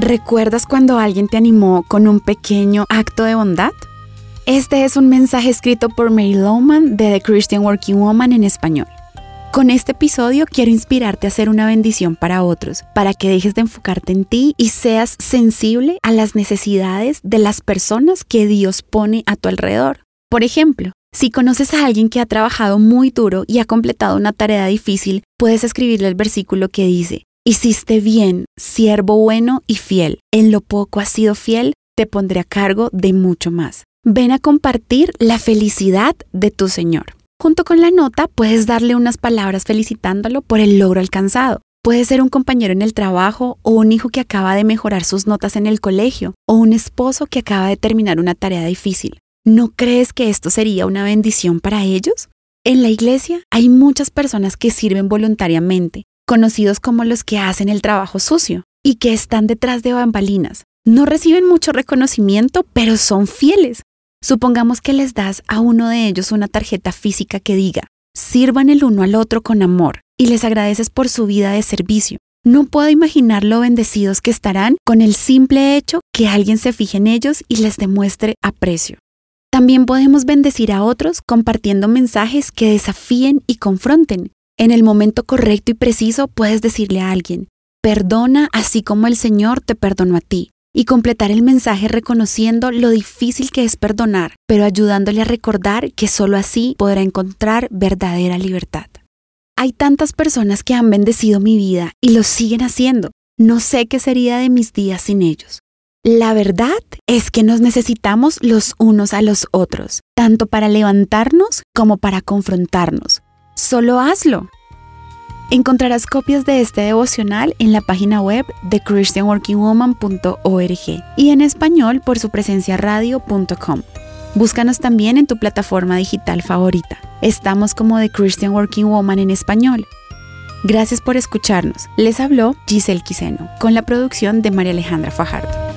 ¿Recuerdas cuando alguien te animó con un pequeño acto de bondad? Este es un mensaje escrito por Mary Lowman de The Christian Working Woman en español. Con este episodio quiero inspirarte a ser una bendición para otros, para que dejes de enfocarte en ti y seas sensible a las necesidades de las personas que Dios pone a tu alrededor. Por ejemplo, si conoces a alguien que ha trabajado muy duro y ha completado una tarea difícil, puedes escribirle el versículo que dice, Hiciste bien, siervo bueno y fiel. En lo poco has sido fiel, te pondré a cargo de mucho más. Ven a compartir la felicidad de tu Señor. Junto con la nota puedes darle unas palabras felicitándolo por el logro alcanzado. Puede ser un compañero en el trabajo o un hijo que acaba de mejorar sus notas en el colegio o un esposo que acaba de terminar una tarea difícil. ¿No crees que esto sería una bendición para ellos? En la iglesia hay muchas personas que sirven voluntariamente, conocidos como los que hacen el trabajo sucio y que están detrás de bambalinas. No reciben mucho reconocimiento, pero son fieles. Supongamos que les das a uno de ellos una tarjeta física que diga, sirvan el uno al otro con amor y les agradeces por su vida de servicio. No puedo imaginar lo bendecidos que estarán con el simple hecho que alguien se fije en ellos y les demuestre aprecio. También podemos bendecir a otros compartiendo mensajes que desafíen y confronten. En el momento correcto y preciso puedes decirle a alguien, perdona así como el Señor te perdonó a ti y completar el mensaje reconociendo lo difícil que es perdonar, pero ayudándole a recordar que solo así podrá encontrar verdadera libertad. Hay tantas personas que han bendecido mi vida y lo siguen haciendo. No sé qué sería de mis días sin ellos. La verdad es que nos necesitamos los unos a los otros, tanto para levantarnos como para confrontarnos. Solo hazlo. Encontrarás copias de este devocional en la página web de christianworkingwoman.org y en español por su presencia radio.com. Búscanos también en tu plataforma digital favorita. Estamos como The Christian Working Woman en español. Gracias por escucharnos. Les habló Giselle Quiseno con la producción de María Alejandra Fajardo.